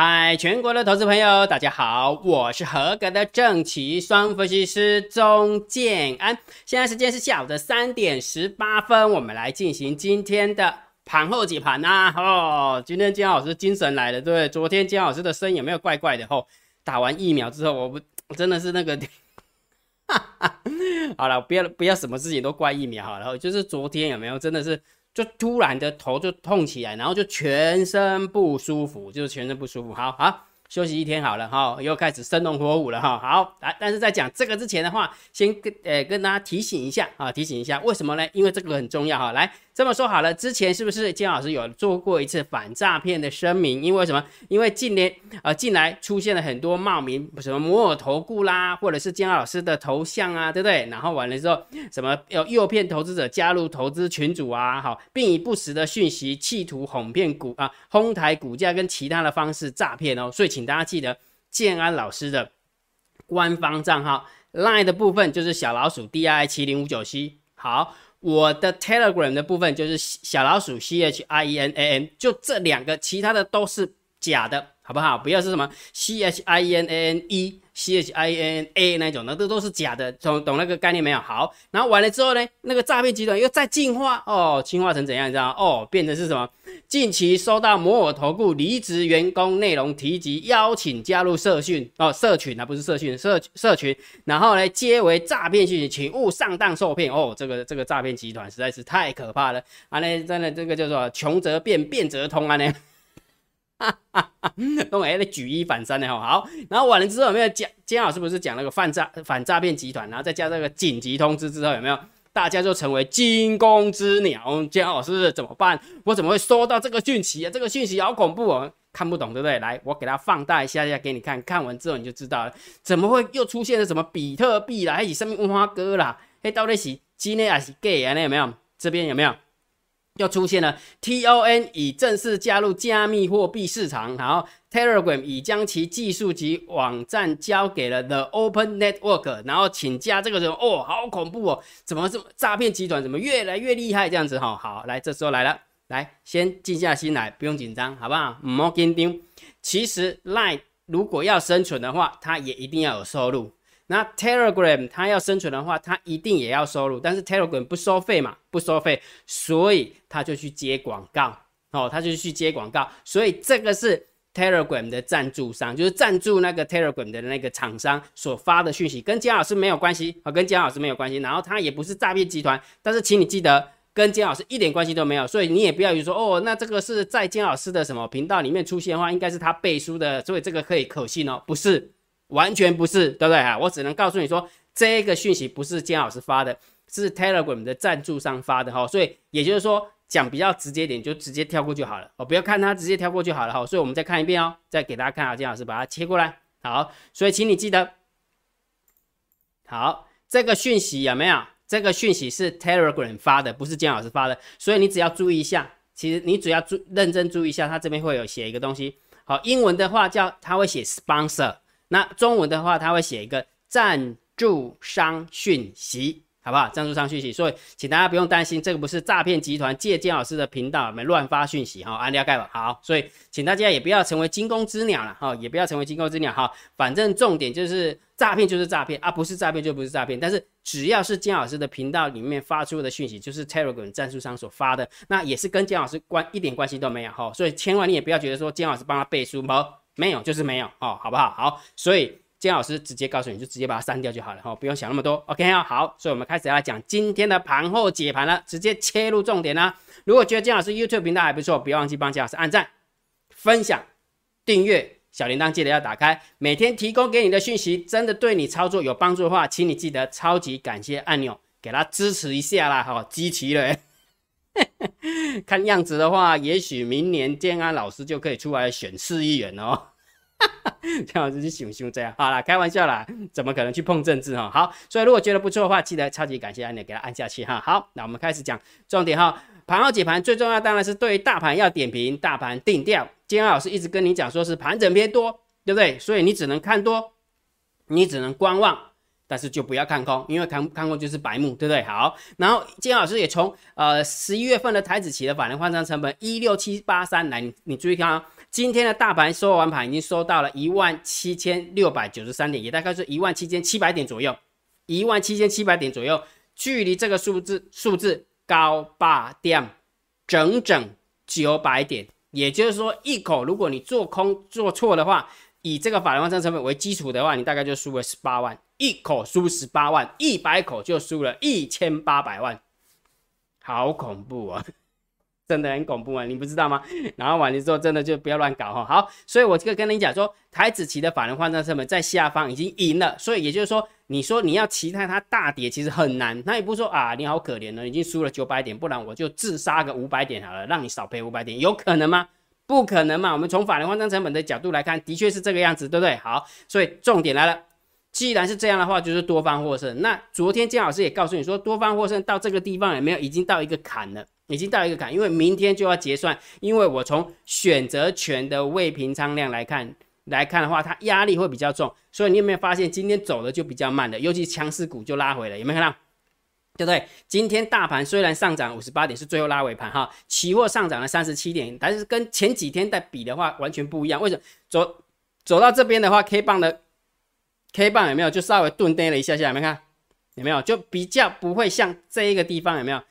嗨，全国的投资朋友，大家好，我是合格的正奇双分析师钟建安。现在时间是下午的三点十八分，我们来进行今天的盘后解盘呐。哦，今天姜老师精神来了，对不对？昨天姜老师的声音有没有怪怪的？吼，打完疫苗之后，我不真的是那个，好了，不要不要什么事情都怪疫苗好了，就是昨天有没有真的是？就突然的头就痛起来，然后就全身不舒服，就是全身不舒服。好好休息一天好了哈，又开始生龙活虎了哈。好来，但是在讲这个之前的话，先跟呃跟大家提醒一下啊，提醒一下为什么呢？因为这个很重要哈。来。这么说好了，之前是不是金老师有做过一次反诈骗的声明？因为什么？因为近年呃近来出现了很多冒名什么摩尔投顾啦，或者是金老师的头像啊，对不对？然后完了之后，什么要诱骗投资者加入投资群组啊，好，并以不实的讯息企图哄骗股啊，哄抬股价跟其他的方式诈骗哦。所以请大家记得建安老师的官方账号 line 的部分就是小老鼠 D I 七零五九 C，好。我的 Telegram 的部分就是小老鼠 C H I E N A N，就这两个，其他的都是假的，好不好？不要是什么 C H I E N A N E。C H I N A 那种的，这都是假的，懂懂那个概念没有？好，然后完了之后呢，那个诈骗集团又再进化哦，进化成怎样？你知道哦，变成是什么？近期收到摩尔投顾离职员工内容提及，邀请加入社训哦，社群啊，不是社训，社社群，然后呢，皆为诈骗信息，请勿上当受骗哦。这个这个诈骗集团实在是太可怕了啊！那真的这个叫做穷则变，变则通啊呢。哈哈哈，弄哎，举一反三的哈，好，然后完了之后有没有讲？姜老师不是讲那个反诈反诈骗集团，然后再加这个紧急通知之后有没有？大家就成为惊弓之鸟。姜老师怎么办？我怎么会收到这个讯息啊？这个讯息好恐怖哦，看不懂对不对？来，我给它放大一下下给你看，看完之后你就知道了，怎么会又出现了什么比特币啦，还是什么文化哥啦？嘿，到底是真的还是假的？那有没有？这边有没有？又出现了，TON 已正式加入加密货币市场，然后 Telegram 已将其技术及网站交给了 The Open Network，然后请加这个人哦，好恐怖哦，怎么这么诈骗集团怎么越来越厉害这样子哈？好，来这时候来了，来先静下心来，不用紧张，好不好？唔好紧张。其实 Line 如果要生存的话，它也一定要有收入。那 Telegram 它要生存的话，它一定也要收入，但是 Telegram 不收费嘛，不收费，所以他就去接广告，哦，他就去接广告，所以这个是 Telegram 的赞助商，就是赞助那个 Telegram 的那个厂商所发的讯息，跟姜老师没有关系，啊，跟姜老师没有关系，然后他也不是诈骗集团，但是请你记得跟姜老师一点关系都没有，所以你也不要以为说，哦，那这个是在姜老师的什么频道里面出现的话，应该是他背书的，所以这个可以可信哦，不是。完全不是，对不对啊？我只能告诉你说，这个讯息不是姜老师发的，是 Telegram 的赞助商发的哈。所以也就是说，讲比较直接点，就直接跳过就好了哦，不要看它，直接跳过就好了哈。所以我们再看一遍哦，再给大家看啊，姜老师把它切过来。好，所以请你记得，好，这个讯息有没有？这个讯息是 Telegram 发的，不是姜老师发的。所以你只要注意一下，其实你只要注认真注意一下，它这边会有写一个东西。好，英文的话叫它会写 sponsor。那中文的话，他会写一个赞助商讯息，好不好？赞助商讯息，所以请大家不用担心，这个不是诈骗集团借金老师的频道没乱发讯息哈，安了解吧？好，所以请大家也不要成为惊弓之鸟了哈，也不要成为惊弓之鸟哈，反正重点就是诈骗就是诈骗啊，不是诈骗就不是诈骗，但是只要是金老师的频道里面发出的讯息，就是 Telegram 赞助商所发的，那也是跟金老师关一点关系都没有哈，所以千万你也不要觉得说金老师帮他背书吗？没有就是没有哦，好不好？好，所以金老师直接告诉你就直接把它删掉就好了哈，不用想那么多。OK 啊，好，所以我们开始要讲今天的盘后解盘了，直接切入重点啦。如果觉得金老师 YouTube 频道还不错，别忘记帮金老师按赞、分享、订阅，小铃铛记得要打开。每天提供给你的讯息真的对你操作有帮助的话，请你记得超级感谢按钮，给他支持一下啦，哈，集齐了。看样子的话，也许明年建安老师就可以出来选市议员哦。建安老师就想想这样，好了，开玩笑啦，怎么可能去碰政治哈？好，所以如果觉得不错的话，记得超级感谢按钮给它按下去哈。好，那我们开始讲重点哈。盘后解盘最重要当然是对于大盘要点评，大盘定调。建安老师一直跟你讲说是盘整偏多，对不对？所以你只能看多，你只能观望。但是就不要看空，因为看看空就是白目，对不对？好，然后金老师也从呃十一月份的台子期的法人换仓成本一六七八三来，你注意看啊，今天的大盘收完盘已经收到了一万七千六百九十三点，也大概是一万七千七百点左右，一万七千七百点左右，距离这个数字数字高八点，整整九百点。也就是说，一口如果你做空做错的话，以这个法人换算成本为基础的话，你大概就输了十八万，一口输十八万，一百口就输了一千八百万，好恐怖啊！真的很恐怖啊，你不知道吗？然后完了之后，真的就不要乱搞哈。好，所以我这个跟你讲说，台子期的法人换算成本在下方已经赢了，所以也就是说，你说你要期待它大跌，其实很难。那也不是说啊，你好可怜呢，已经输了九百点，不然我就自杀个五百点好了，让你少赔五百点，有可能吗？不可能嘛。我们从法人换算成本的角度来看，的确是这个样子，对不对？好，所以重点来了，既然是这样的话，就是多方获胜。那昨天姜老师也告诉你说，多方获胜到这个地方有没有已经到一个坎了？已经到一个坎，因为明天就要结算。因为我从选择权的未平仓量来看，来看的话，它压力会比较重。所以你有没有发现，今天走的就比较慢的，尤其强势股就拉回了，有没有看到？对不对？今天大盘虽然上涨五十八点，是最后拉尾盘哈，期货上涨了三十七点，但是跟前几天在比的话，完全不一样。为什么？走走到这边的话，K 棒的 K 棒有没有就稍微顿跌了一下下？有没有看？有没有？就比较不会像这一个地方有没有？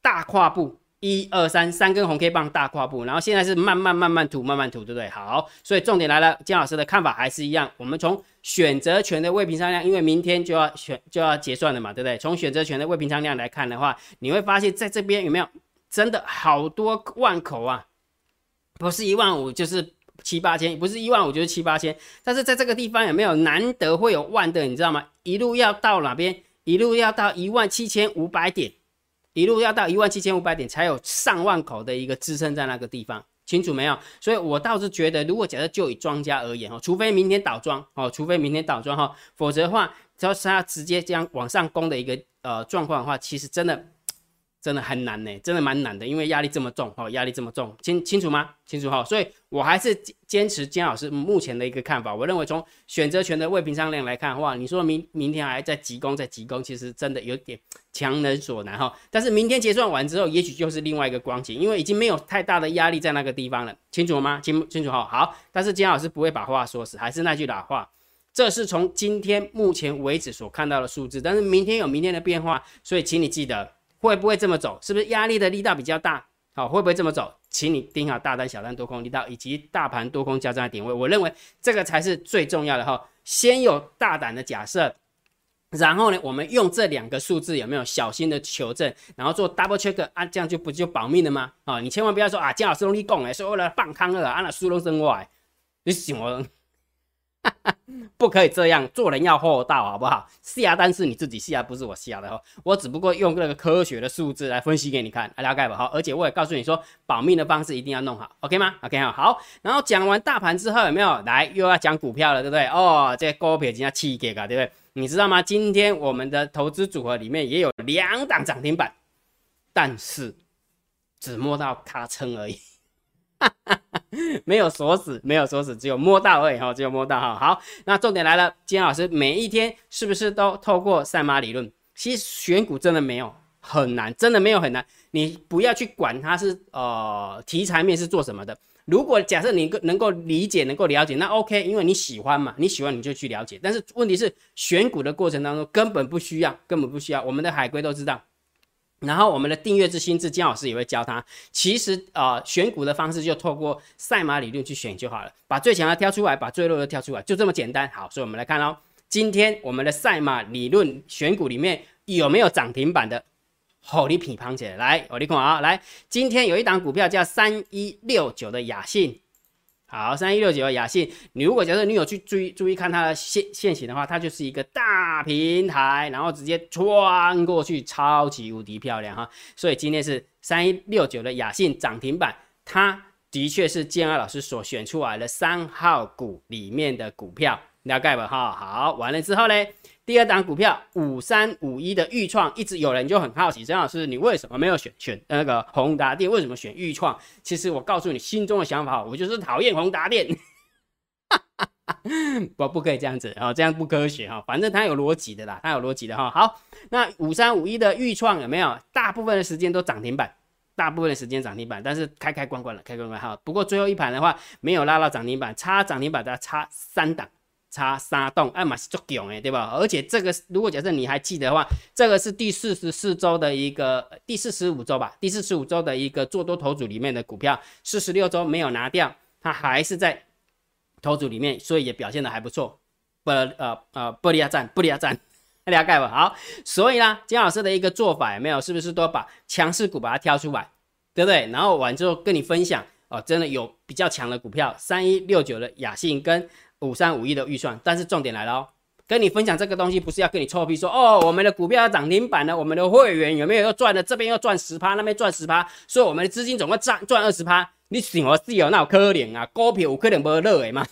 大跨步，一二三，三根红 K 棒大跨步，然后现在是慢慢慢慢吐，慢慢吐，对不对？好，所以重点来了，姜老师的看法还是一样。我们从选择权的未平仓量，因为明天就要选就要结算了嘛，对不对？从选择权的未平仓量来看的话，你会发现在这边有没有真的好多万口啊？不是一万五就是七八千，不是一万五就是七八千，但是在这个地方有没有难得会有万的？你知道吗？一路要到哪边？一路要到一万七千五百点。一路要到一万七千五百点，才有上万口的一个支撑在那个地方，清楚没有？所以我倒是觉得，如果假设就以庄家而言哦，除非明天倒庄哦，除非明天倒庄哈，否则的话，只要是它直接这样往上攻的一个呃状况的话，其实真的。真的很难呢，真的蛮难的，因为压力这么重哦，压力这么重，清清楚吗？清楚哈，所以我还是坚持姜老师目前的一个看法。我认为从选择权的未平仓量来看的话，你说明明天还在急攻，在急攻，其实真的有点强人所难哈。但是明天结算完之后，也许就是另外一个光景，因为已经没有太大的压力在那个地方了，清楚了吗？清清楚哈。好，但是姜老师不会把话说死，还是那句老话，这是从今天目前为止所看到的数字，但是明天有明天的变化，所以请你记得。会不会这么走？是不是压力的力道比较大？好，会不会这么走？请你盯好大单、小单、多空力道以及大盘多空交战的点位。我认为这个才是最重要的哈。先有大胆的假设，然后呢，我们用这两个数字有没有小心的求证，然后做 double check 啊，这样就不就保命了吗？啊，你千万不要说啊，姜老师容易讲哎，说为了放康了，啊那输龙生外，你什么？不可以这样，做人要厚道，好不好？下单是你自己下，不是我下的哈。我只不过用那个科学的数字来分析给你看，了解吧？好，而且我也告诉你说，保命的方式一定要弄好，OK 吗？OK 好，好。然后讲完大盘之后，有没有来又要讲股票了，对不对？哦，这股票已经要气给啊，对不对？你知道吗？今天我们的投资组合里面也有两档涨停板，但是只摸到咔称而已。没有锁死，没有锁死，只有摸到而已哈，只有摸到哈。好，那重点来了，金老师每一天是不是都透过赛马理论？其实选股真的没有很难，真的没有很难。你不要去管它是呃题材面是做什么的。如果假设你能够理解、能够了解，那 OK，因为你喜欢嘛，你喜欢你就去了解。但是问题是选股的过程当中根本不需要，根本不需要。我们的海龟都知道。然后我们的订阅制心智，金老师也会教他。其实啊，选股的方式就透过赛马理论去选就好了，把最强的挑出来，把最弱的挑出来，就这么简单。好，所以我们来看喽，今天我们的赛马理论选股里面有没有涨停板的？好，你品盘起来，来，我你看啊，来，今天有一档股票叫三一六九的雅信。好，三一六九雅信，你如果假设你有去注意注意看它的线线型的话，它就是一个大平台，然后直接穿过去，超级无敌漂亮哈。所以今天是三一六九的雅信涨停板，它的确是建安老师所选出来的三号股里面的股票，了解吧哈？好，完了之后呢？第二档股票五三五一的豫创，一直有人就很好奇，张老师你为什么没有选选那个宏达电？为什么选豫创？其实我告诉你心中的想法，我就是讨厌宏达电。不不可以这样子啊，这样不科学哈。反正它有逻辑的啦，它有逻辑的哈。好，那五三五一的豫创有没有？大部分的时间都涨停板，大部分的时间涨停板，但是开开关关了，开关关哈。不过最后一盘的话，没有拉到涨停板，差涨停板的差三档，差三档，哎嘛是足强诶，对吧？而且这个如果假设你还记得的话，这个是第四十四周的一个第四十五周吧，第四十五周的一个做多头组里面的股票，四十六周没有拿掉，它还是在头组里面，所以也表现的还不错。不呃呃，玻利亚站，玻利亚站。了解吧？好，所以呢，姜老师的一个做法有没有？是不是都把强势股把它挑出来，对不对？然后完之后跟你分享哦，真的有比较强的股票，三一六九的雅信跟五三五一的预算。但是重点来了哦，跟你分享这个东西不是要跟你臭屁说哦，我们的股票要涨停板了，我们的会员有没有要赚的？这边要赚十趴，那边赚十趴，所以我们的资金总共赚赚二十趴。你想我是有那可怜啊？股票有可能不热的嘛？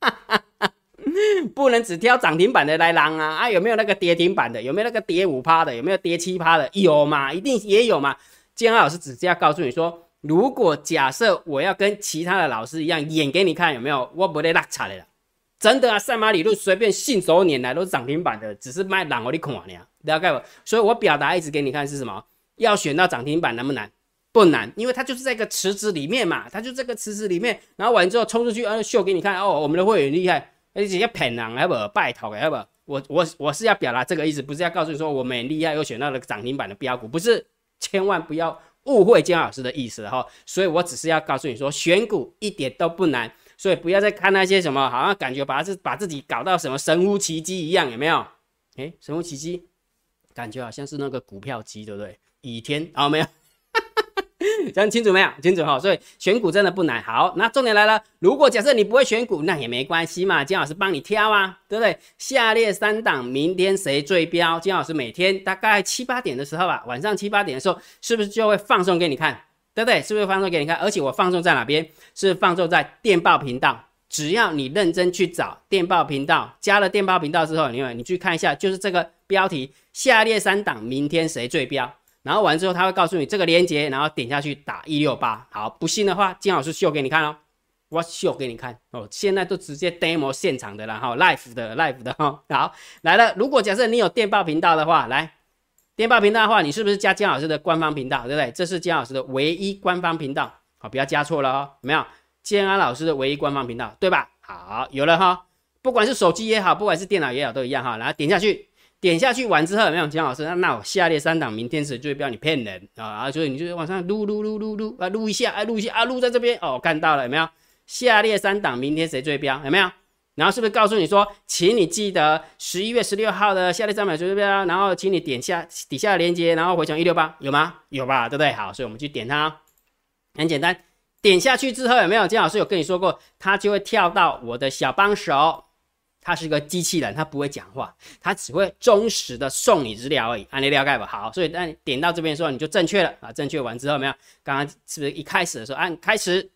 不能只挑涨停板的来浪啊！啊，有没有那个跌停板的？有没有那个跌五趴的？有没有跌七趴的？有嘛？一定也有嘛！建安老师只是要告诉你说，如果假设我要跟其他的老师一样演给你看，有没有？我不得拉差的啦！真的啊，赛马理论随便信手拈来都是涨停板的，只是卖浪我的看呢，了解不？所以我表达一直给你看是什么？要选到涨停板难不难？不难，因为它就是在一个池子里面嘛，它就这个池子里面，然后完之后冲出去，啊，秀给你看哦，我们的会员厉害。而且要骗人，还不拜托，还不我我我是要表达这个意思，不是要告诉你说我们很厉害又选到了涨停板的标股，不是，千万不要误会姜老师的意思了哈。所以我只是要告诉你说，选股一点都不难，所以不要再看那些什么，好像感觉把自把自己搞到什么神乎其技一样，有没有？诶，神乎其技，感觉好像是那个股票机，对不对？倚天啊，没有。讲清楚没有？清楚哈，所以选股真的不难。好，那重点来了，如果假设你不会选股，那也没关系嘛，金老师帮你挑啊，对不对？下列三档明天谁最标？金老师每天大概七八点的时候吧，晚上七八点的时候，是不是就会放送给你看？对不对？是不是放送给你看？而且我放送在哪边？是放送在电报频道。只要你认真去找电报频道，加了电报频道之后，你你去看一下，就是这个标题：下列三档明天谁最标？然后完之后，他会告诉你这个链接，然后点下去打一六八。好，不信的话，金老师秀给你看哦，我秀给你看哦。现在都直接 demo 现场的了哈，live 的 live 的哈。好，来了。如果假设你有电报频道的话，来电报频道的话，你是不是加金老师的官方频道，对不对？这是金老师的唯一官方频道，好，不要加错了哦。没有？建安老师的唯一官方频道，对吧？好，有了哈。不管是手机也好，不管是电脑也好，都一样哈。然后点下去。点下去完之后有没有姜老师？那那我下列三档明天谁最标？你骗人啊！啊，所以你就往上撸撸撸撸撸啊，撸一下啊，撸一下啊，撸在这边哦，看到了有没有？下列三档明天谁最标？有没有？然后是不是告诉你说，请你记得十一月十六号的下列三档谁最标？然后请你点下底下的链接，然后回传一六八，有吗？有吧？对不对？好，所以我们去点它，很简单。点下去之后有没有？姜老师有跟你说过，它就会跳到我的小帮手。它是一个机器人，它不会讲话，它只会忠实的送你资料而已。按你了解吧。好，所以当你点到这边的时候，你就正确了啊。正确完之后，没有？刚刚是不是一开始的时候按开始，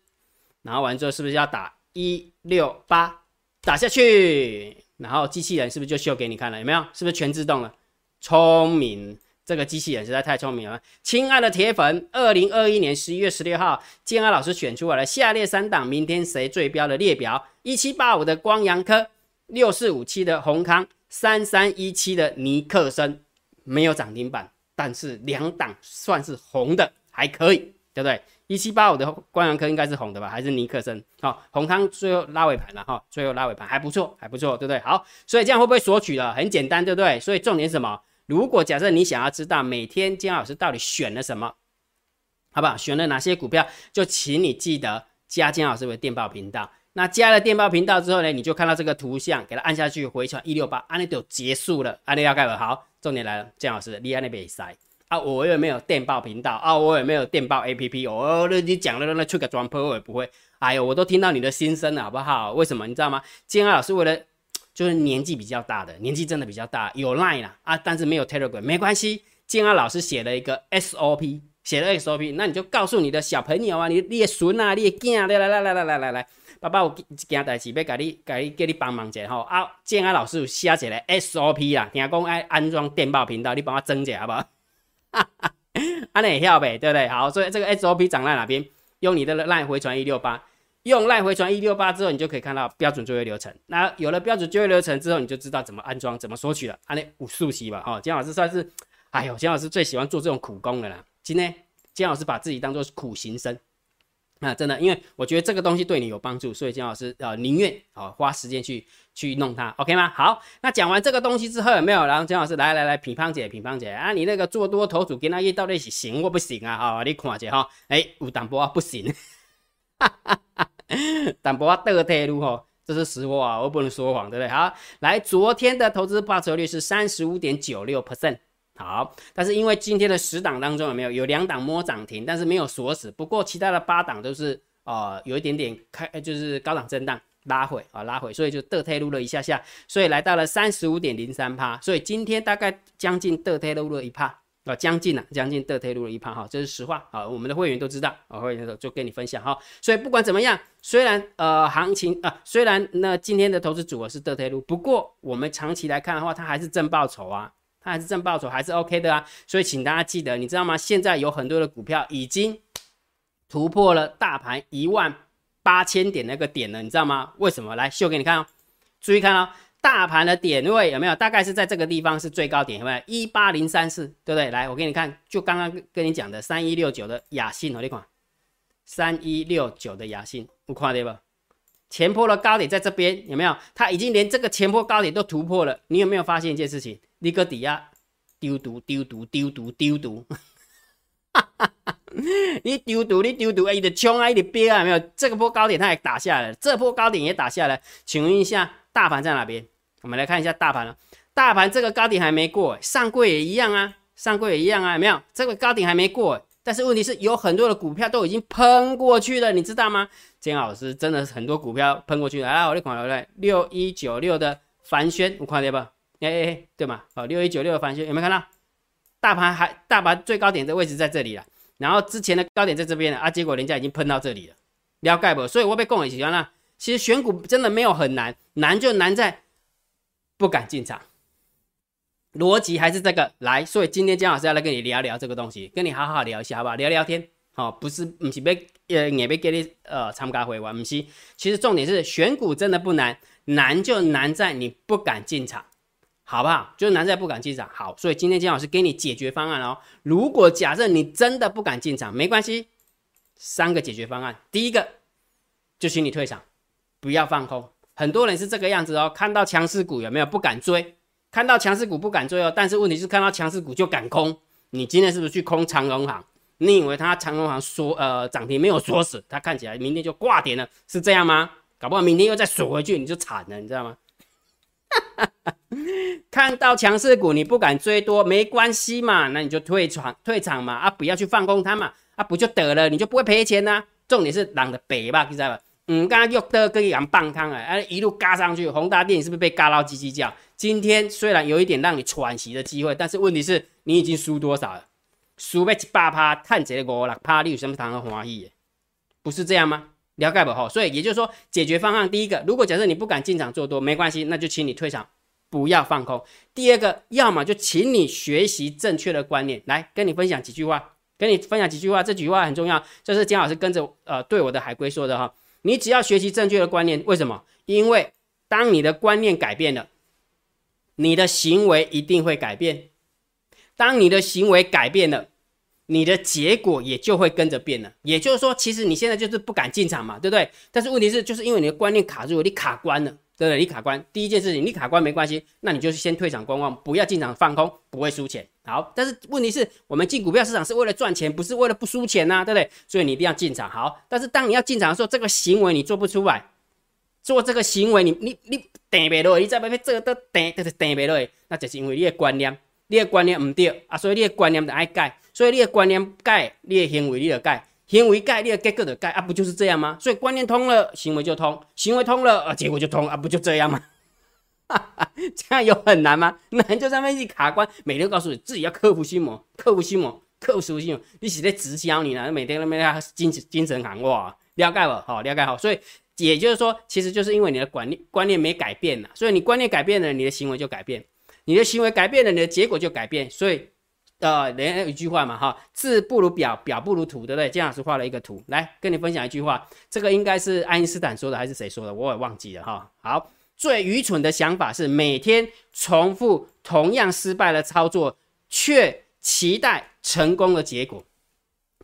然后完之后是不是要打一六八打下去？然后机器人是不是就秀给你看了？有没有？是不是全自动了？聪明，这个机器人实在太聪明了。亲爱的铁粉，二零二一年十一月十六号，建安老师选出来了下列三档明天谁最标的列表：一七八五的光阳科。六四五七的宏康，三三一七的尼克森没有涨停板，但是两档算是红的，还可以，对不对？一七八五的光阳科应该是红的吧？还是尼克森？好，宏康最后拉尾盘了哈，最后拉尾盘还不错，还不错，对不对？好，所以这样会不会索取了？很简单，对不对？所以重点什么？如果假设你想要知道每天姜老师到底选了什么，好不好？选了哪些股票，就请你记得加姜老师为电报频道。那加了电报频道之后呢，你就看到这个图像，给它按下去回传一六八，安利就结束了。安利要盖了，好，重点来了，姜老师，厉害那边塞啊，我有没有电报频道啊？我有没有电报 A P P？哦，那你讲了那出个装破我也不会。哎呦，我都听到你的心声了，好不好？为什么？你知道吗？建安老师为了就是年纪比较大的，年纪真的比较大，有 Line 啦啊，但是没有 Telegram，没关系。建安老师写了一个 S O P，写了 S O P，那你就告诉你的小朋友啊，你你的孙啊，你的囝啊，来来来来来来来来。爸爸有一件代志要甲你、甲你、叫你帮忙者吼啊！建安老师有写一个 SOP 啦，听讲爱安装电报频道，你帮我整者好不好？哈哈，安尼会晓呗，对不对？好，所以这个 SOP 长在哪边？用你的赖回传一六八，用赖回传一六八之后，你就可以看到标准作业流程。那有了标准作业流程之后，你就知道怎么安装、怎么索取了。安尼五速期吧，哦，姜老师算是，哎呦，姜老师最喜欢做这种苦工的啦。今天姜老师把自己当做苦行僧。那真的，因为我觉得这个东西对你有帮助，所以姜老师呃宁愿啊花时间去去弄它，OK 吗？好，那讲完这个东西之后有没有？然后姜老师来来来，品芳姐，品芳姐啊，你那个做多头组跟那一到底是行或不行啊？哈，你看一下哈，哎，有淡薄啊不行，哈哈哈，淡薄啊得退路哈，这是实话，我不能说谎，对不对？好，来，昨天的投资报酬率是三十五点九六 percent。好，但是因为今天的十档当中有没有有两档摸涨停，但是没有锁死。不过其他的八档都是呃有一点点开，就是高档震荡拉回啊拉回，所以就得退路了一下下，所以来到了三十五点零三趴。所以今天大概将近得退路了一趴啊，将近了将近得退路了一趴哈，这是实话啊，我们的会员都知道啊，会员就跟你分享哈。所以不管怎么样，虽然呃行情啊，虽然那今天的投资组合是得退路，不过我们长期来看的话，它还是正报酬啊。它还是正报酬，还是 OK 的啊，所以请大家记得，你知道吗？现在有很多的股票已经突破了大盘一万八千点那个点了，你知道吗？为什么？来秀给你看哦，注意看哦，大盘的点位有没有？大概是在这个地方是最高点，有没有？一八零三四，对不对？来，我给你看，就刚刚跟你讲的三一六九的雅信，我你看，三一六九的雅信，我看对不？前坡的高点在这边有没有？它已经连这个前坡高点都突破了。你有没有发现一件事情？你个底下丢毒丢毒丢毒丢毒，你丢毒你丢毒，哎，你的冲啊，你的憋啊，有没有？这个波高点它也打下来，这波高点也打下来。请问一下，大盘在哪边？我们来看一下大盘了。大盘这个高点还没过，上柜也一样啊，上柜也一样啊，有没有？这个高点还没过。但是问题是有很多的股票都已经喷过去了，你知道吗？金老师真的是很多股票喷过去了。来，我来看来，六一九六的凡轩，我看到不？哎哎哎，对吗？好，六一九六的凡轩有没有看到？大盘还大盘最高点的位置在这里了，然后之前的高点在这边了啊，结果人家已经喷到这里了，了解不？所以我被供一喜欢了。其实选股真的没有很难，难就难在不敢进场。逻辑还是这个来，所以今天姜老师要来跟你聊聊这个东西，跟你好好聊一下，好不好？聊聊天，好，不是不是被呃也被给你呃参加会玩，不是。其实重点是选股真的不难，难就难在你不敢进场，好不好？就难在不敢进场。好，所以今天姜老师给你解决方案哦。如果假设你真的不敢进场，没关系，三个解决方案。第一个就请你退场，不要放空。很多人是这个样子哦，看到强势股有没有不敢追？看到强势股不敢追哦，但是问题是看到强势股就敢空。你今天是不是去空长荣行？你以为它长荣行锁呃涨停没有锁死，它看起来明天就挂点了，是这样吗？搞不好明天又再锁回去，你就惨了，你知道吗？看到强势股你不敢追多没关系嘛，那你就退场退场嘛啊，不要去放空它嘛啊，不就得了？你就不会赔钱呢？重点是狼的北吧，你知道吧？嗯，刚刚又得跟一样棒康啊，哎，一路嘎上去，宏大电影是不是被嘎到叽叽叫？今天虽然有一点让你喘息的机会，但是问题是你已经输多少了？输被一百趴，探这个五六趴，你有什么谈的欢喜？不是这样吗？了解不？好，所以也就是说，解决方案第一个，如果假设你不敢进场做多，没关系，那就请你退场，不要放空。第二个，要么就请你学习正确的观念，来跟你分享几句话，跟你分享几句话，这几句话很重要，这是姜老师跟着呃对我的海龟说的哈。你只要学习正确的观念，为什么？因为当你的观念改变了。你的行为一定会改变，当你的行为改变了，你的结果也就会跟着变了。也就是说，其实你现在就是不敢进场嘛，对不对？但是问题是，就是因为你的观念卡住了，你卡关了，对不对？你卡关，第一件事情，你卡关没关系，那你就是先退场观望，不要进场放空，不会输钱。好，但是问题是我们进股票市场是为了赚钱，不是为了不输钱呐，对不对？所以你一定要进场。好，但是当你要进场的时候，这个行为你做不出来。做这个行为，你你你定不落，你再要要做到定，就是定不落，那就是因为你的观念，你的观念唔对啊，所以你的观念就爱改，所以你的观念改，你的行为你就改，行为改，你的结果就改啊，不就是这样吗？所以观念通了，行为就通，行为通了，啊，结果就通啊，不就这样吗？哈 哈这样有很难吗？难就在那一卡关，每天告诉你自己要克服心魔，克服心魔，克服心魔，你是在直销你呢？每天那边精精神喊哇，了解不？好，了解好，所以。也就是说，其实就是因为你的观念观念没改变呐，所以你观念改变了，你的行为就改变，你的行为改变了，你的结果就改变。所以，呃，人家有一句话嘛，哈，字不如表，表不如图，对不对？姜老师画了一个图，来跟你分享一句话，这个应该是爱因斯坦说的还是谁说的？我也忘记了哈。好，最愚蠢的想法是每天重复同样失败的操作，却期待成功的结果。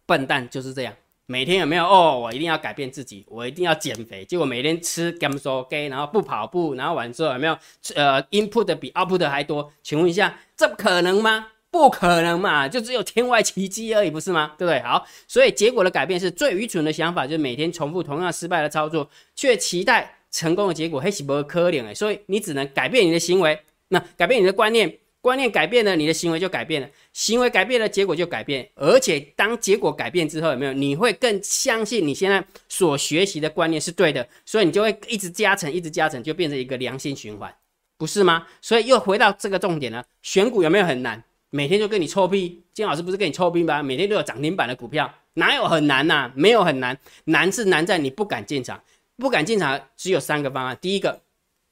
笨蛋就是这样。每天有没有哦？我一定要改变自己，我一定要减肥。结果每天吃 g a m s o g 然后不跑步，然后完之后有没有呃 input 的比 output 还多？请问一下，这可能吗？不可能嘛，就只有天外奇迹而已，不是吗？对不对？好，所以结果的改变是最愚蠢的想法，就是每天重复同样失败的操作，却期待成功的结果，黑是不可能诶。所以你只能改变你的行为，那改变你的观念。观念改变了，你的行为就改变了；行为改变了，结果就改变。而且当结果改变之后，有没有？你会更相信你现在所学习的观念是对的，所以你就会一直加成，一直加成，就变成一个良性循环，不是吗？所以又回到这个重点了：选股有没有很难？每天就跟你臭屁，金老师不是跟你臭屁吗？每天都有涨停板的股票，哪有很难呐？没有很难，难是难在你不敢进场。不敢进场，只有三个方案：第一个，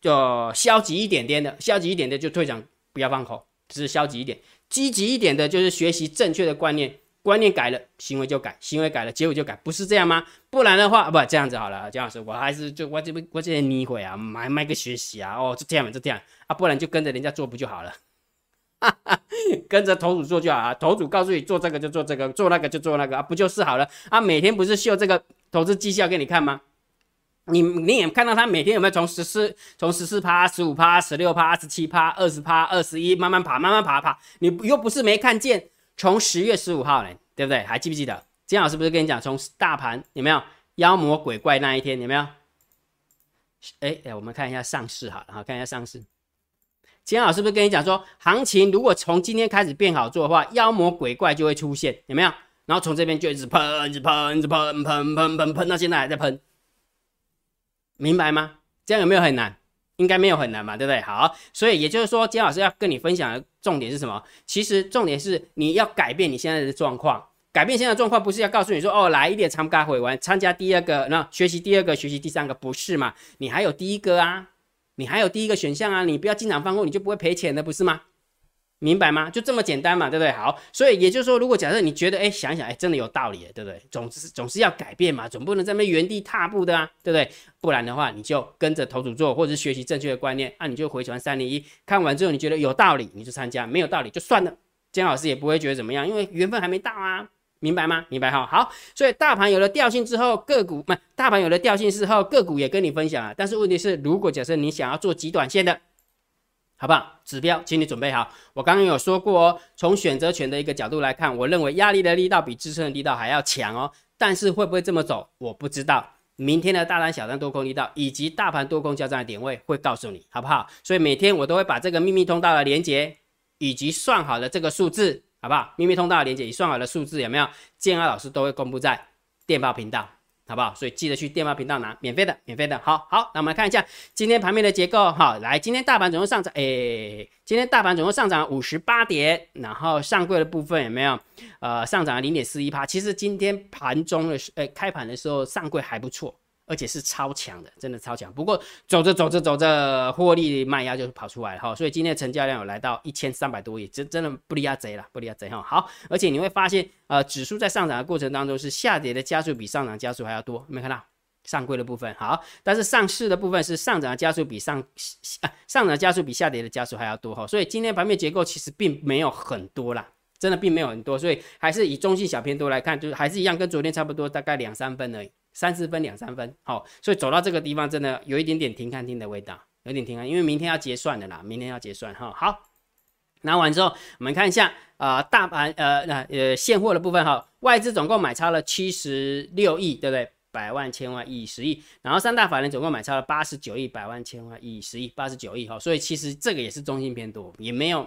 就消极一点点的，消极一点的就退场。不要放口，只是消极一点；积极一点的，就是学习正确的观念。观念改了，行为就改；行为改了，结果就改，不是这样吗？不然的话，不这样子好了，姜老师，我还是就我这边我这边逆回啊，买买个学习啊，哦，就这样，就这样啊，不然就跟着人家做不就好了？跟着头主做就好啊，头主告诉你做这个就做这个，做那个就做那个啊，不就是好了啊？每天不是秀这个投资绩效给你看吗？你你也看到他每天有没有从十四从十四趴十五趴十六趴十七趴二十趴二十一慢慢爬慢慢爬爬，你又不是没看见，从十月十五号嘞，对不对？还记不记得？金老师不是跟你讲，从大盘有没有妖魔鬼怪那一天有没有？哎哎，我们看一下上市哈，然后看一下上市。金老师不是跟你讲说，行情如果从今天开始变好做的话，妖魔鬼怪就会出现，有没有？然后从这边就一直喷，一直喷，一直喷，喷喷喷喷到现在还在喷。明白吗？这样有没有很难？应该没有很难嘛，对不对？好，所以也就是说，金老师要跟你分享的重点是什么？其实重点是你要改变你现在的状况，改变现在的状况不是要告诉你说哦，来一点参加会玩，参加第二个，那学习第二个，学习第三个，不是嘛？你还有第一个啊，你还有第一个选项啊，你不要经常放过，你就不会赔钱的，不是吗？明白吗？就这么简单嘛，对不对？好，所以也就是说，如果假设你觉得，哎，想想，哎，真的有道理，对不对？总是总是要改变嘛，总不能在那原地踏步的啊，对不对？不然的话，你就跟着投主做，或者是学习正确的观念，那你就回传三零一，看完之后你觉得有道理，你就参加；没有道理就算了，姜老师也不会觉得怎么样，因为缘分还没到啊，明白吗？明白哈。好，所以大盘有了调性之后，个股不，大盘有了调性之后，个股也跟你分享了。但是问题是，如果假设你想要做极短线的。好不好？指标，请你准备好。我刚刚有说过哦，从选择权的一个角度来看，我认为压力的力道比支撑的力道还要强哦。但是会不会这么走，我不知道。明天的大单、小单多空力道以及大盘多空交战的点位会告诉你，好不好？所以每天我都会把这个秘密通道的连接以及算好的这个数字，好不好？秘密通道的连接以算好的数字有没有？建安老师都会公布在电报频道。好不好？所以记得去电报频道拿免费的，免费的。好好，那我们来看一下今天盘面的结构。哈，来，今天大盘总共上涨，哎，今天大盘总共上涨五十八点，然后上柜的部分有没有？呃，上涨了零点四一趴。其实今天盘中的时，呃，开盘的时候上柜还不错。而且是超强的，真的超强。不过走着走着走着，获利卖压就跑出来了哈。所以今天的成交量有来到一千三百多亿，真真的不离阿贼了，不离阿贼哈。好，而且你会发现，呃，指数在上涨的过程当中是下跌的加速比上涨加速还要多，没看到上柜的部分好，但是上市的部分是上涨的加速比上啊上涨加速比下跌的加速还要多哈。所以今天盘面结构其实并没有很多啦，真的并没有很多，所以还是以中性小偏多来看，就是还是一样跟昨天差不多，大概两三分而已。三四分两三分，好，所以走到这个地方真的有一点点停看厅的味道，有点停看，因为明天要结算的啦，明天要结算哈。好，拿完之后，我们看一下啊，大盘呃那呃现货的部分哈，外资总共买超了七十六亿，对不对？百万千万亿十亿，然后三大法人总共买超了八十九亿，百万千万亿十亿八十九亿哈，所以其实这个也是中性偏多，也没有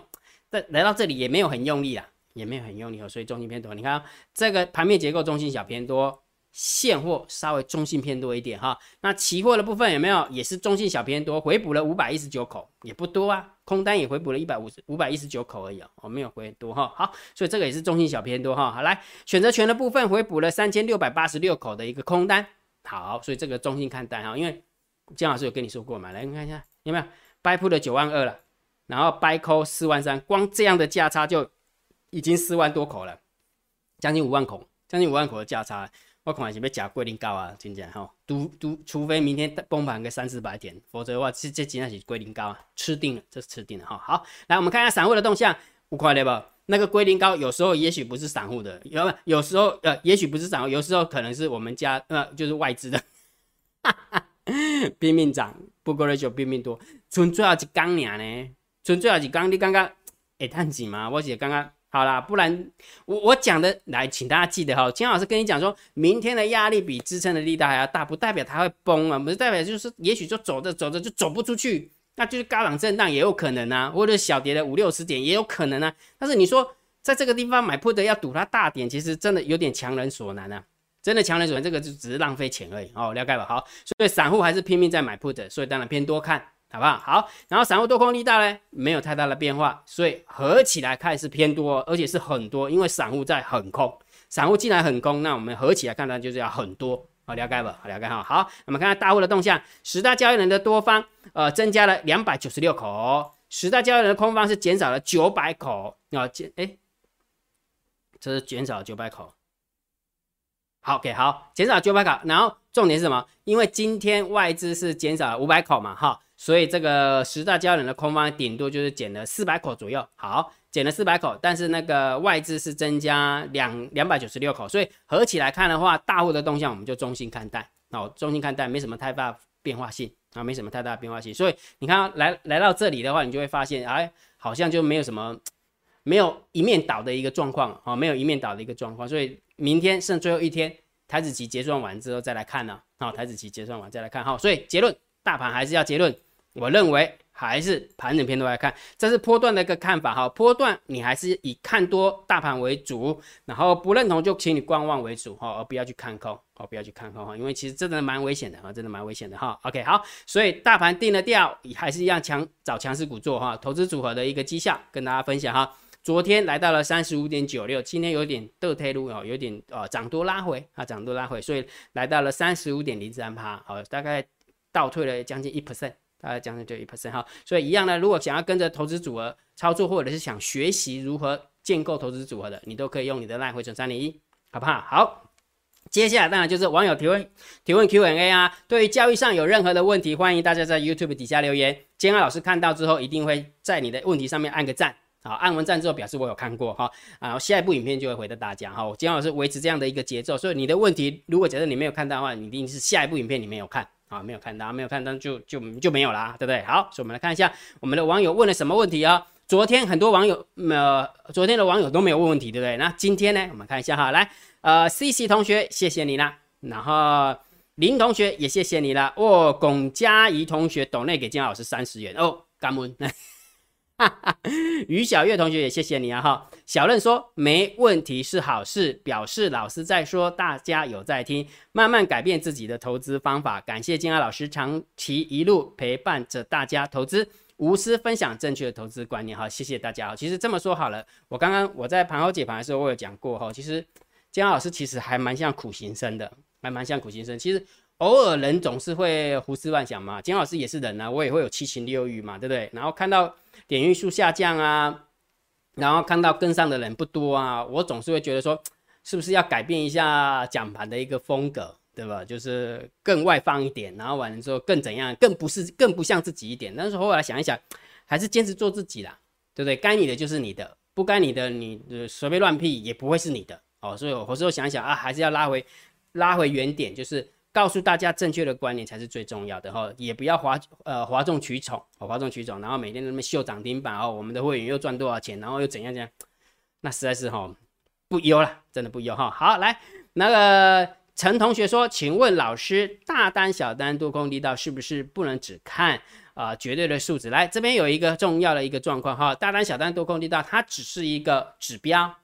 在来到这里也没有很用力啊，也没有很用力哦，所以中性偏多。你看这个盘面结构，中性小偏多。现货稍微中性偏多一点哈，那期货的部分有没有？也是中性小偏多，回补了五百一十九口，也不多啊，空单也回补了一百五十五百一十九口而已哦，我没有回多哈，好，所以这个也是中性小偏多哈，好来选择权的部分回补了三千六百八十六口的一个空单，好，所以这个中性看单哈，因为姜老师有跟你说过嘛，来你看一下有没有？buy put 的九万二了，然后掰扣四万三，光这样的价差就已经四万多口了，将近五万口，将近五万口的价差。我看是要假桂林高啊，真正吼，都都，除非明天崩盘个三四百点，否则的话，这这真的是桂林高啊，吃定了，这是吃定了哈。好，来我们看一下散户的动向，五块对不？那个龟苓膏有时候也许不是散户的，有有时候呃，也许不是散户，有时候可能是我们家呃，就是外资的，拼命涨，不过了就拼命多，存最后一缸年呢，存最后一缸，你刚刚会赚钱吗？我是刚刚好啦，不然我我讲的来，请大家记得哈，金老师跟你讲说，明天的压力比支撑的力道还要大，不代表它会崩啊，不是代表就是也许就走着走着就走不出去。那就是高档震荡也有可能啊，或者小跌的五六十点也有可能啊。但是你说在这个地方买 put 要赌它大点，其实真的有点强人所难啊。真的强人所难，这个就只是浪费钱而已哦。了解吧？好，所以散户还是拼命在买 put，所以当然偏多看好不好？好，然后散户多空力大呢，没有太大的变化，所以合起来看是偏多，而且是很多，因为散户在很空，散户进来很空，那我们合起来看呢就是要很多。好，了解吧？好，了解哈。好，我们看看大户的动向，十大交易人的多方，呃，增加了两百九十六口，十大交易人的空方是减少了九百口，啊，减，哎，这是减少九百口。好，OK，好，减少九百口，然后重点是什么？因为今天外资是减少了五百口嘛，哈，所以这个十大交易人的空方顶多就是减了四百口左右。好。减了四百口，但是那个外资是增加两两百九十六口，所以合起来看的话，大户的动向我们就中性看待，哦，中性看待，没什么太大变化性啊，没什么太大变化性。所以你看来来到这里的话，你就会发现，哎，好像就没有什么，没有一面倒的一个状况啊，没有一面倒的一个状况。所以明天剩最后一天，台子期结算完之后再来看呢，好，台子期结算完再来看，好，所以结论，大盘还是要结论，我认为。还是盘整偏多来看，这是波段的一个看法哈。波段你还是以看多大盘为主，然后不认同就请你观望为主哈，而不要去看空哦，不要去看空哈，因为其实真的蛮危险的啊，真的蛮危险的哈。OK，好，所以大盘定了调，还是一样强找强势股做哈。投资组合的一个绩效跟大家分享哈。昨天来到了三十五点九六，今天有点倒退路哦，有点呃涨多拉回啊，涨多拉回，所以来到了三十五点零三趴，好，大概倒退了将近一 percent。大概将近就一 percent 哈，所以一样呢，如果想要跟着投资组合操作，或者是想学习如何建构投资组合的，你都可以用你的赖回存三零一，好不好？好，接下来当然就是网友提问提问 Q&A 啊，对于交易上有任何的问题，欢迎大家在 YouTube 底下留言，监安老师看到之后一定会在你的问题上面按个赞，好，按完赞之后表示我有看过哈，啊，下一部影片就会回答大家哈，监安老师维持这样的一个节奏，所以你的问题如果假设你没有看到的话，你一定是下一部影片你没有看。啊，没有看到，没有看到就就就没有啦，对不对？好，所以我们来看一下我们的网友问了什么问题啊？昨天很多网友，呃，昨天的网友都没有问问题，对不对？那今天呢？我们看一下哈，来，呃，C C 同学，谢谢你啦。然后林同学也谢谢你啦。哦，龚佳怡同学董内给金老师三十元哦，感恩。于小月同学也谢谢你啊哈，小任说没问题是好事，表示老师在说，大家有在听，慢慢改变自己的投资方法。感谢金安老师长期一路陪伴着大家投资，无私分享正确的投资观念哈，谢谢大家。其实这么说好了，我刚刚我在盘后解盘的时候，我有讲过哈，其实金安老师其实还蛮像苦行僧的，还蛮像苦行僧。其实。偶尔人总是会胡思乱想嘛，金老师也是人啊，我也会有七情六欲嘛，对不对？然后看到点运数下降啊，然后看到跟上的人不多啊，我总是会觉得说，是不是要改变一下讲盘的一个风格，对吧？就是更外放一点，然后完了之后更怎样，更不是更不像自己一点。但是后来想一想，还是坚持做自己啦，对不对？该你的就是你的，不该你的你随便乱屁也不会是你的哦。所以我有时候想一想啊，还是要拉回拉回原点，就是。告诉大家正确的观念才是最重要的哈，也不要哗呃哗众取宠，哗众取宠，然后每天那么秀涨停板哦，我们的会员又赚多少钱，然后又怎样怎样，那实在是哈不优了，真的不优哈。好，来那个陈同学说，请问老师，大单小单多空力道是不是不能只看啊绝对的数字？来这边有一个重要的一个状况哈，大单小单多空力道它只是一个指标。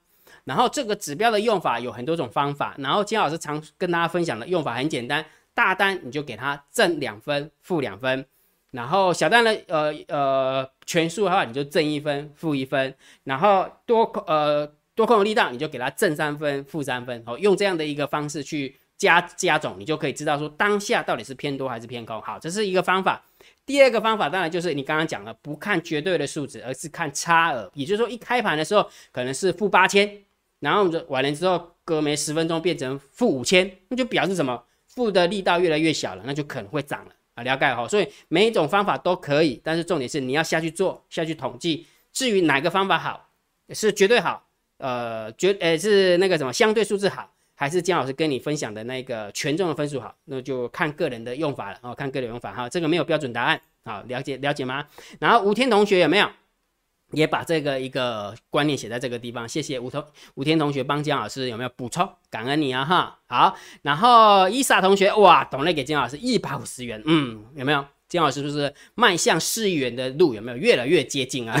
然后这个指标的用法有很多种方法，然后金老师常跟大家分享的用法很简单，大单你就给它正两分、负两分，然后小单的呃呃全数的话你就正一分、负一分，然后多空呃多空的力道你就给它正三分、负三分，好，用这样的一个方式去加加总，你就可以知道说当下到底是偏多还是偏空。好，这是一个方法。第二个方法当然就是你刚刚讲了，不看绝对的数值，而是看差额，也就是说一开盘的时候可能是负八千。然后我们就完了之后，隔没十分钟变成负五千，那就表示什么？负的力道越来越小了，那就可能会涨了啊！了解哈，所以每一种方法都可以，但是重点是你要下去做，下去统计。至于哪个方法好，是绝对好，呃，绝呃是那个什么相对数字好，还是姜老师跟你分享的那个权重的分数好？那就看个人的用法了哦，看个人用法哈，这个没有标准答案，好了解了解吗？然后吴天同学有没有也把这个一个观念写在这个地方？谢谢吴同吴天同学帮姜老师有没有补充？感恩你啊哈，好，然后伊莎同学哇，懂了给姜老师一百五十元，嗯，有没有？姜老师是不是迈向市议员的路有没有越来越接近啊？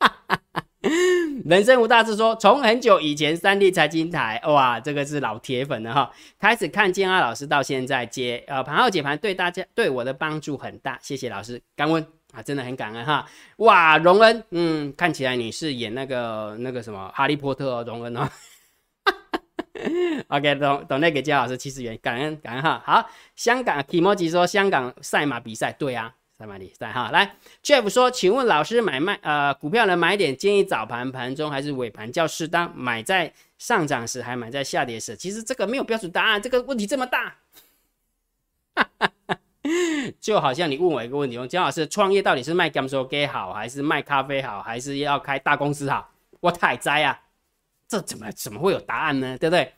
人生无大志说，从很久以前三 D 财经台，哇，这个是老铁粉了哈，开始看建安老师到现在接呃盘后解盘，对大家对我的帮助很大，谢谢老师，感恩啊，真的很感恩哈。哇，荣恩，嗯，看起来你是演那个那个什么哈利波特哦，荣恩哦。OK，懂懂那个姜老师七十元，感恩感恩哈。好，香港 Kimoji 说香港赛马比赛，对啊，赛马比赛哈。来，Jeff 说，请问老师买卖呃股票的买点建议早盘、盘中还是尾盘较适当？买在上涨时还买在下跌时？其实这个没有标准答案，这个问题这么大，哈哈就好像你问我一个问题：，问姜老师创业到底是卖 Gam 说给好，还是卖咖啡好，还是要开大公司好？我太栽啊！这怎么怎么会有答案呢？对不对？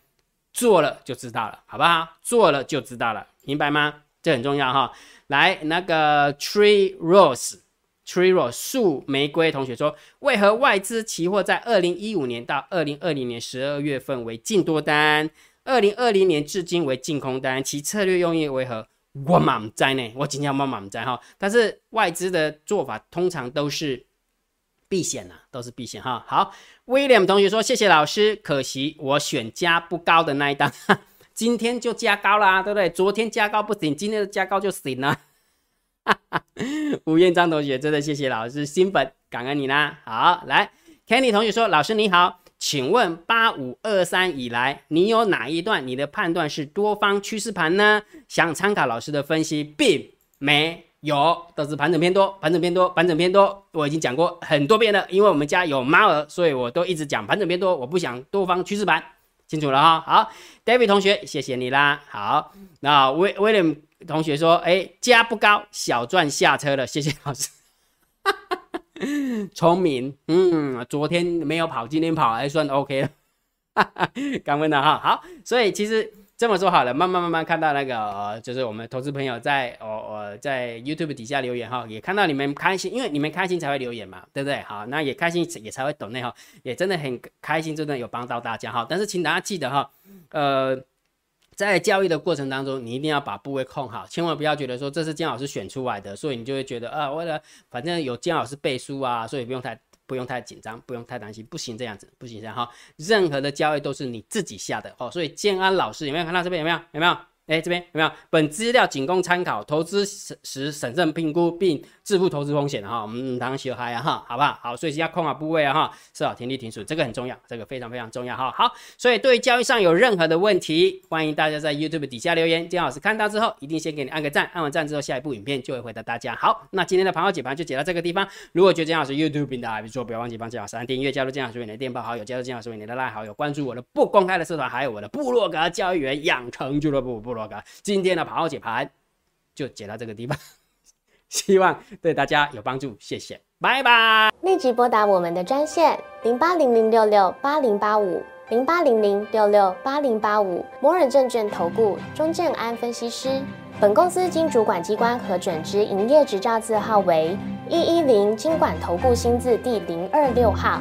做了就知道了，好不好？做了就知道了，明白吗？这很重要哈。来，那个 Tree Rose，Tree Rose 树玫瑰同学说，为何外资期货在二零一五年到二零二零年十二月份为净多单，二零二零年至今为净空单？其策略用意为何？我满在呢，我今天满满在哈。但是外资的做法通常都是避险呐，都是避险哈。好。William 同学说：“谢谢老师，可惜我选加不高的那一档，今天就加高啦，对不对？昨天加高不行，今天的加高就行了。”吴彦章同学真的谢谢老师，新粉感恩你啦。好，来，Kenny 同学说：“老师你好，请问八五二三以来，你有哪一段你的判断是多方趋势盘呢？想参考老师的分析，并没。”有都是盘整偏多，盘整偏多，盘整偏多，我已经讲过很多遍了。因为我们家有猫儿，所以我都一直讲盘整偏多，我不想多方趋势盘，清楚了哈。好，David 同学，谢谢你啦。好，那威威廉同学说，哎，价不高，小赚下车了，谢谢老师。聪明，嗯，昨天没有跑，今天跑还算 OK 了。刚问的哈，好，所以其实。这么说好了，慢慢慢慢看到那个，呃，就是我们投资朋友在哦哦在 YouTube 底下留言哈，也看到你们开心，因为你们开心才会留言嘛，对不对？好，那也开心也才会懂内哈，也真的很开心，真的有帮到大家哈。但是请大家记得哈，呃，在交易的过程当中，你一定要把部位控好，千万不要觉得说这是姜老师选出来的，所以你就会觉得啊，为了反正有姜老师背书啊，所以不用太。不用太紧张，不用太担心，不行这样子，不行这样哈。任何的交易都是你自己下的哦，所以建安老师有没有看到这边有没有？有没有？哎，这边有没有？本资料仅供参考，投资时审慎评估并自负投资风险哈。我们当小孩啊哈，好不好？好，所以要控好部位啊哈，设好停利停损，这个很重要，这个非常非常重要哈。好，所以对交易上有任何的问题，欢迎大家在 YouTube 底下留言，姜老师看到之后一定先给你按个赞，按完赞之后下一部影片就会回答大家。好，那今天的盘后解盘就解到这个地方。如果觉得姜老师 YouTube 频道还不错，不要忘记帮姜老师按订阅，加入姜老师为你的电报好友，加入姜老师为你的赖好友，关注我的不公开的社团，还有我的部落格交易员养成俱乐部部。今天的盘后解盘就解到这个地方，希望对大家有帮助，谢谢，拜拜。立即拨打我们的专线零八零零六六八零八五零八零零六六八零八五摩尔证券投顾钟正安分析师。本公司经主管机关核准之营业执照字号为一一零金管投顾新字第零二六号。